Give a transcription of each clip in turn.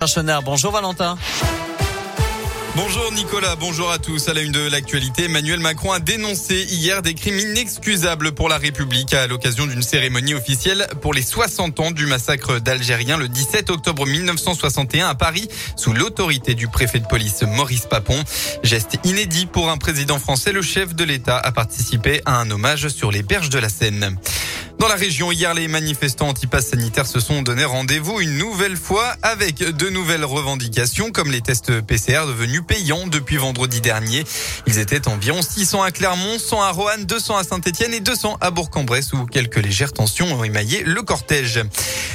Bonjour Valentin. Bonjour Nicolas, bonjour à tous. À la une de l'actualité, Emmanuel Macron a dénoncé hier des crimes inexcusables pour la République à l'occasion d'une cérémonie officielle pour les 60 ans du massacre d'Algériens le 17 octobre 1961 à Paris sous l'autorité du préfet de police Maurice Papon. Geste inédit pour un président français, le chef de l'État a participé à un hommage sur les berges de la Seine. Dans la région, hier, les manifestants anti-pass sanitaires se sont donné rendez-vous une nouvelle fois avec de nouvelles revendications comme les tests PCR devenus payants depuis vendredi dernier. Ils étaient environ 600 à Clermont, 100 à Roanne, 200 à Saint-Etienne et 200 à Bourg-en-Bresse où quelques légères tensions ont émaillé le cortège.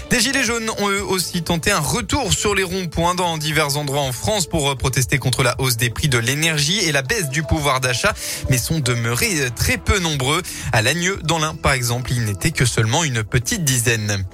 Des Gilets jaunes ont eux aussi tenté un retour sur les ronds-points dans divers endroits en France pour protester contre la hausse des prix de l'énergie et la baisse du pouvoir d'achat, mais sont demeurés très peu nombreux. À Lagneux, dans l'Ain, par exemple, il n'était que seulement une petite dizaine.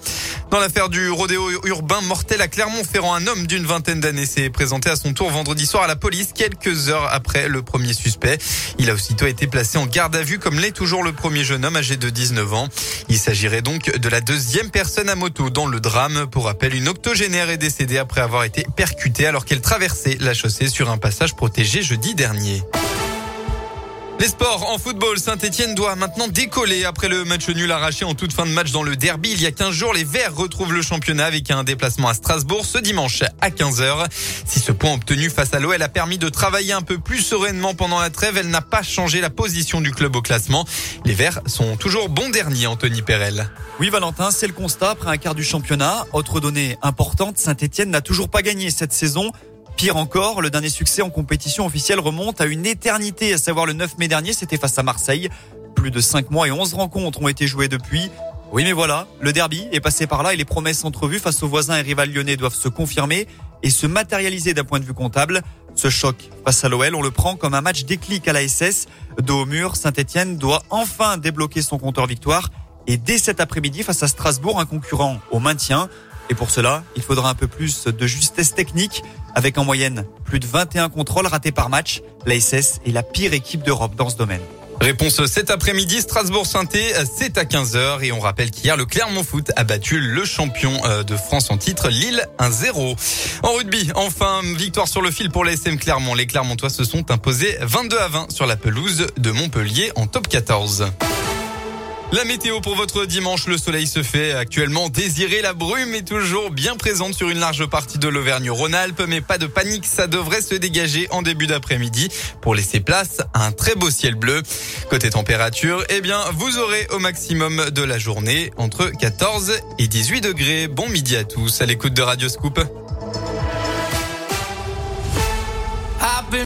Dans l'affaire du rodéo urbain mortel à Clermont-Ferrand, un homme d'une vingtaine d'années s'est présenté à son tour vendredi soir à la police quelques heures après le premier suspect. Il a aussitôt été placé en garde à vue comme l'est toujours le premier jeune homme âgé de 19 ans. Il s'agirait donc de la deuxième personne à moto dans le drame. Pour rappel, une octogénaire est décédée après avoir été percutée alors qu'elle traversait la chaussée sur un passage protégé jeudi dernier. Les sports en football, Saint-Etienne doit maintenant décoller après le match nul arraché en toute fin de match dans le derby. Il y a 15 jours, les Verts retrouvent le championnat avec un déplacement à Strasbourg ce dimanche à 15h. Si ce point obtenu face à l'OL a permis de travailler un peu plus sereinement pendant la trêve, elle n'a pas changé la position du club au classement. Les Verts sont toujours bons derniers, Anthony Perel. Oui, Valentin, c'est le constat après un quart du championnat. Autre donnée importante, Saint-Etienne n'a toujours pas gagné cette saison. Pire encore, le dernier succès en compétition officielle remonte à une éternité, à savoir le 9 mai dernier, c'était face à Marseille. Plus de 5 mois et 11 rencontres ont été jouées depuis. Oui mais voilà, le derby est passé par là et les promesses entrevues face aux voisins et rivales lyonnais doivent se confirmer et se matérialiser d'un point de vue comptable. Ce choc face à l'OL, on le prend comme un match déclic à la SS. Dos au mur, Saint-Etienne doit enfin débloquer son compteur victoire et dès cet après-midi face à Strasbourg, un concurrent au maintien. Et pour cela, il faudra un peu plus de justesse technique, avec en moyenne plus de 21 contrôles ratés par match. La SS est la pire équipe d'Europe dans ce domaine. Réponse cet après-midi, Strasbourg-Sainté, c'est à 15h et on rappelle qu'hier le Clermont Foot a battu le champion euh, de France en titre, Lille 1-0. En rugby, enfin, victoire sur le fil pour l'ASM Clermont. Les Clermontois se sont imposés 22 à 20 sur la pelouse de Montpellier en top 14. La météo pour votre dimanche, le soleil se fait actuellement désirer. La brume est toujours bien présente sur une large partie de l'Auvergne-Rhône-Alpes, mais pas de panique, ça devrait se dégager en début d'après-midi pour laisser place à un très beau ciel bleu. Côté température, eh bien, vous aurez au maximum de la journée entre 14 et 18 degrés. Bon midi à tous à l'écoute de Radio Scoop.